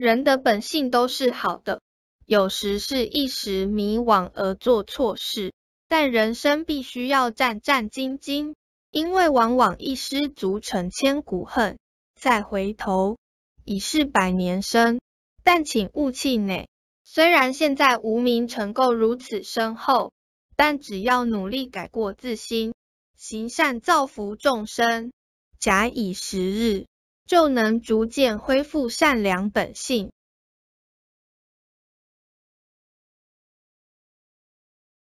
人的本性都是好的，有时是一时迷惘而做错事，但人生必须要战战兢兢，因为往往一失足成千古恨。再回头，已是百年身。但请勿气馁，虽然现在无名成垢如此深厚，但只要努力改过自新，行善造福众生，假以时日，就能逐渐恢复善良本性。